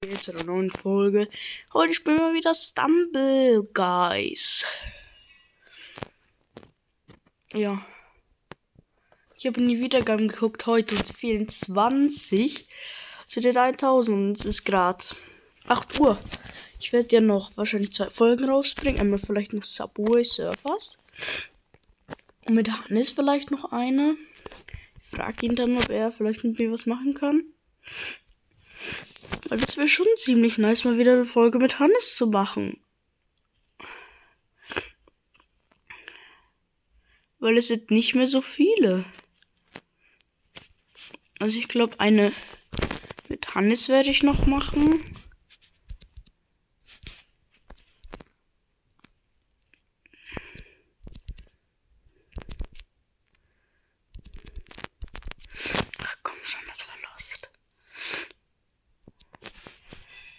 zu einer neuen Folge. Heute spielen wir wieder Stumble Guys. Ja. Ich habe in die Wiedergaben geguckt. Heute uns fehlen 20 zu den 1000 und es ist gerade 8 Uhr. Ich werde ja noch wahrscheinlich zwei Folgen rausbringen. Einmal vielleicht noch Subway Surfers. Und mit Hannes vielleicht noch eine. Ich frage ihn dann, ob er vielleicht mit mir was machen kann. Weil das wäre schon ziemlich nice, mal wieder eine Folge mit Hannes zu machen. Weil es sind nicht mehr so viele. Also ich glaube, eine mit Hannes werde ich noch machen.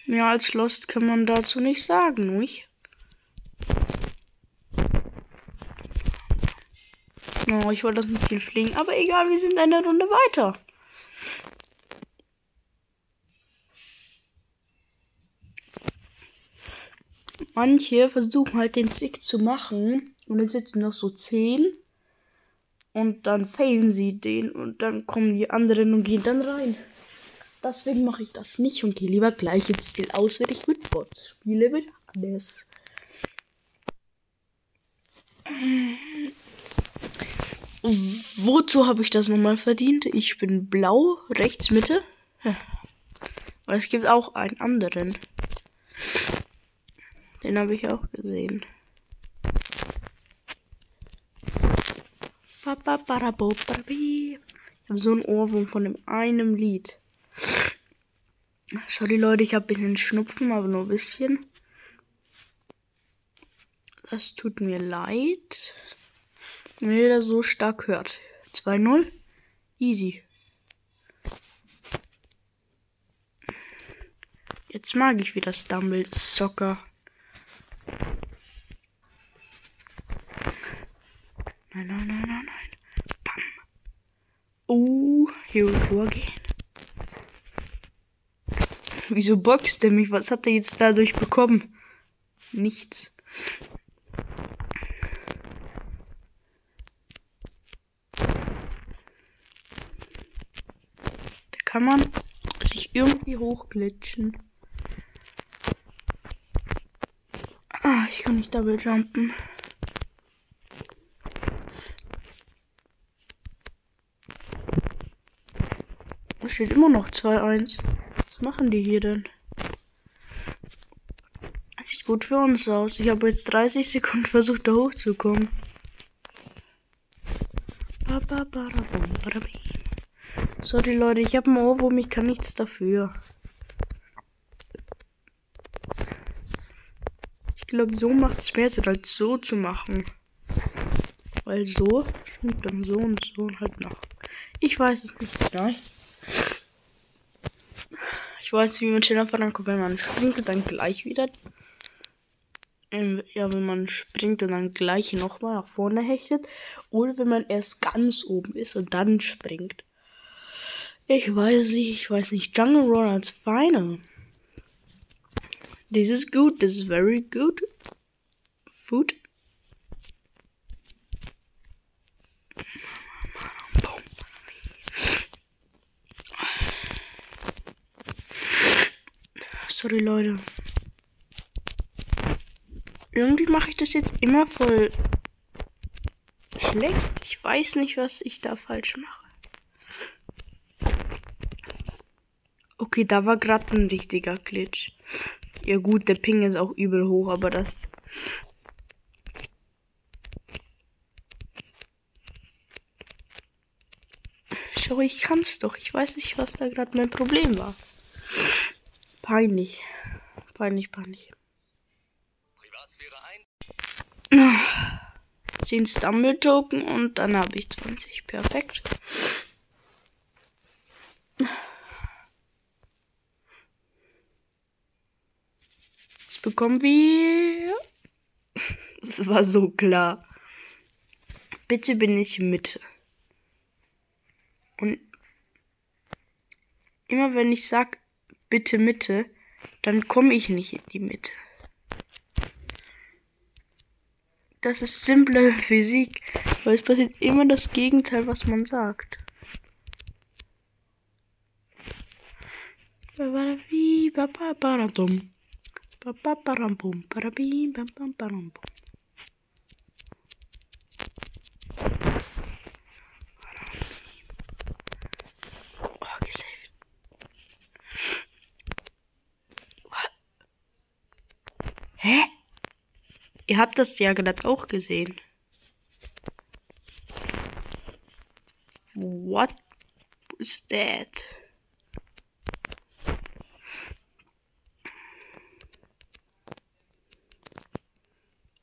Mehr als Lost kann man dazu nicht sagen, nicht? Oh, ich wollte das mit hier fliegen, aber egal, wir sind eine Runde weiter. Manche versuchen halt den Trick zu machen und dann sitzen noch so zehn und dann failen sie den und dann kommen die anderen und gehen dann rein. Deswegen mache ich das nicht und gehe lieber gleich ins Stil aus, wenn ich mit Bot spiele mit Hannes. Wozu habe ich das nochmal verdient? Ich bin blau, rechts Mitte. Aber es gibt auch einen anderen. Den habe ich auch gesehen. Ich habe so ein Ohrwurm von dem einen Lied. Sorry Leute, ich habe ein bisschen Schnupfen, aber nur ein bisschen. Das tut mir leid. Wenn das so stark hört. 2-0. Easy. Jetzt mag ich wieder Stumble Soccer. Nein, nein, nein, nein, nein. Bam. Oh, here we go again. Wieso boxt er mich? Was hat er jetzt dadurch bekommen? Nichts. Da kann man sich irgendwie hochglitschen. Ah, ich kann nicht double jumpen. Es steht immer noch 2-1 machen die hier denn? Sieht gut für uns aus. Ich habe jetzt 30 Sekunden versucht, da hochzukommen. Sorry, Leute, ich habe ein Ohrwurm, ich kann nichts dafür. Ich glaube, so macht es mehr Sinn, als so zu machen. Weil so stimmt dann so und so halt noch. Ich weiß es nicht. Nice. Ich weiß, wie man schneller vorankommt, wenn man springt und dann gleich wieder. Ähm, ja, wenn man springt und dann gleich nochmal nach vorne hechtet. Oder wenn man erst ganz oben ist und dann springt. Ich weiß nicht, ich weiß nicht. Jungle Run als Final. This is good, this is very good. Food. Sorry, Leute. Irgendwie mache ich das jetzt immer voll schlecht. Ich weiß nicht, was ich da falsch mache. Okay, da war gerade ein richtiger Glitch. Ja gut, der Ping ist auch übel hoch, aber das... Schau, ich kann's doch. Ich weiß nicht, was da gerade mein Problem war. Peinlich. Peinlich, peinlich. Privatsphäre ein. 10 Stumble Token und dann habe ich 20. Perfekt. Jetzt bekommen wir. Das war so klar. Bitte bin ich Mitte. Und immer wenn ich sag, bitte Mitte, dann komme ich nicht in die Mitte. Das ist simple Physik, weil es passiert immer das Gegenteil, was man sagt. Hä? Ihr habt das ja gerade auch gesehen. What is that?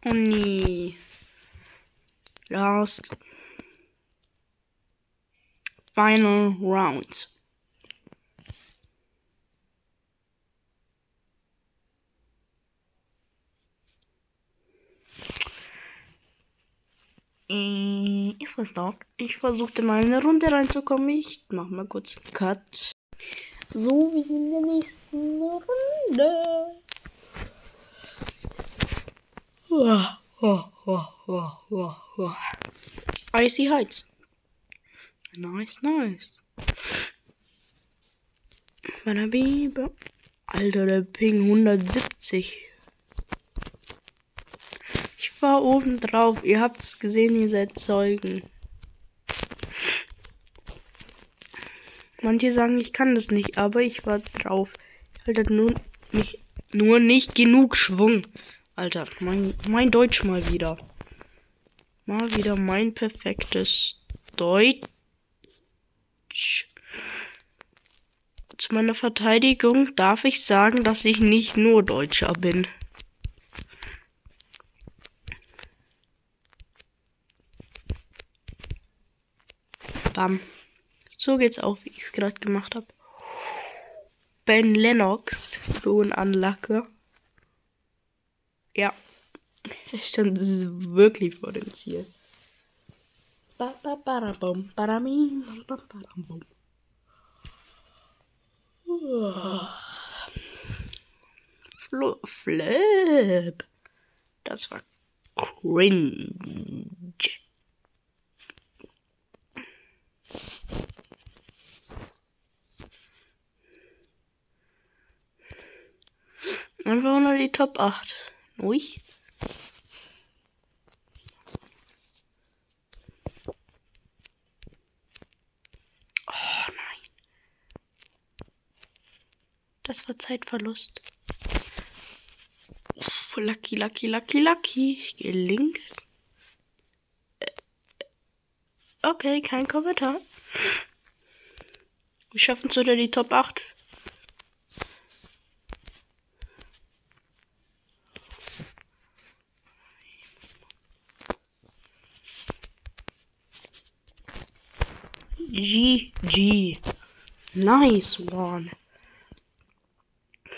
Oh nee. Last final round. Ist was dort? Ich versuchte mal in eine Runde reinzukommen. Ich mach mal kurz einen Cut. So wie in der nächsten Runde. Icy Heights. Nice, nice. Alter, der Ping 170 war oben drauf. Ihr habt es gesehen, ihr seid Zeugen. Manche sagen, ich kann das nicht, aber ich war drauf. Ich hatte nur nicht, nur nicht genug Schwung. Alter, mein, mein Deutsch mal wieder. Mal wieder mein perfektes Deutsch. Zu meiner Verteidigung darf ich sagen, dass ich nicht nur Deutscher bin. Bam. So geht's auf, wie ich es gerade gemacht habe. Ben Lennox, so ein Anlacker. Ja. Er stand wirklich vor dem Ziel. Flip. Das war cringe. Einfach nur die Top 8. Ruhig. Oh nein. Das war Zeitverlust. Uff, lucky, lucky, lucky, lucky. Ich gehe links. Äh, okay, kein Kommentar. Wir schaffen es unter die Top 8. GG. Nice one.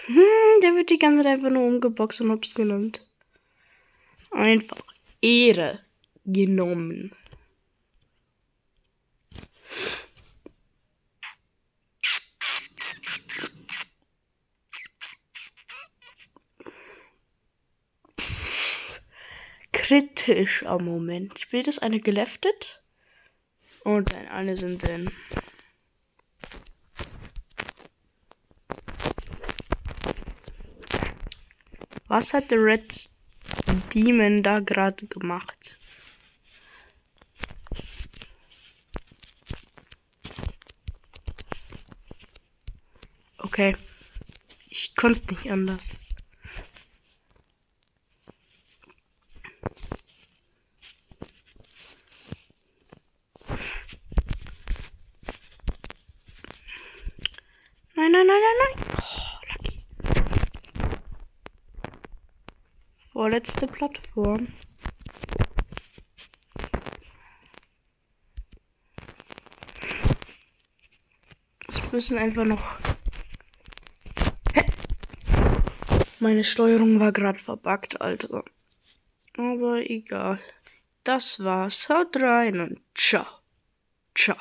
Hm, der wird die ganze Zeit einfach nur umgeboxt und hab's genannt. Einfach Ehre genommen. Kritisch am Moment. Will das eine geleftet. Und dann alle sind drin. Was hat der Red Demon da gerade gemacht? Okay. Ich konnte nicht anders. Nein, nein, nein, nein, nein. Oh, lucky. Vorletzte Plattform. Es müssen einfach noch. Meine Steuerung war gerade verbuggt, Alter. Aber egal. Das war's. Haut rein und ciao. Ciao.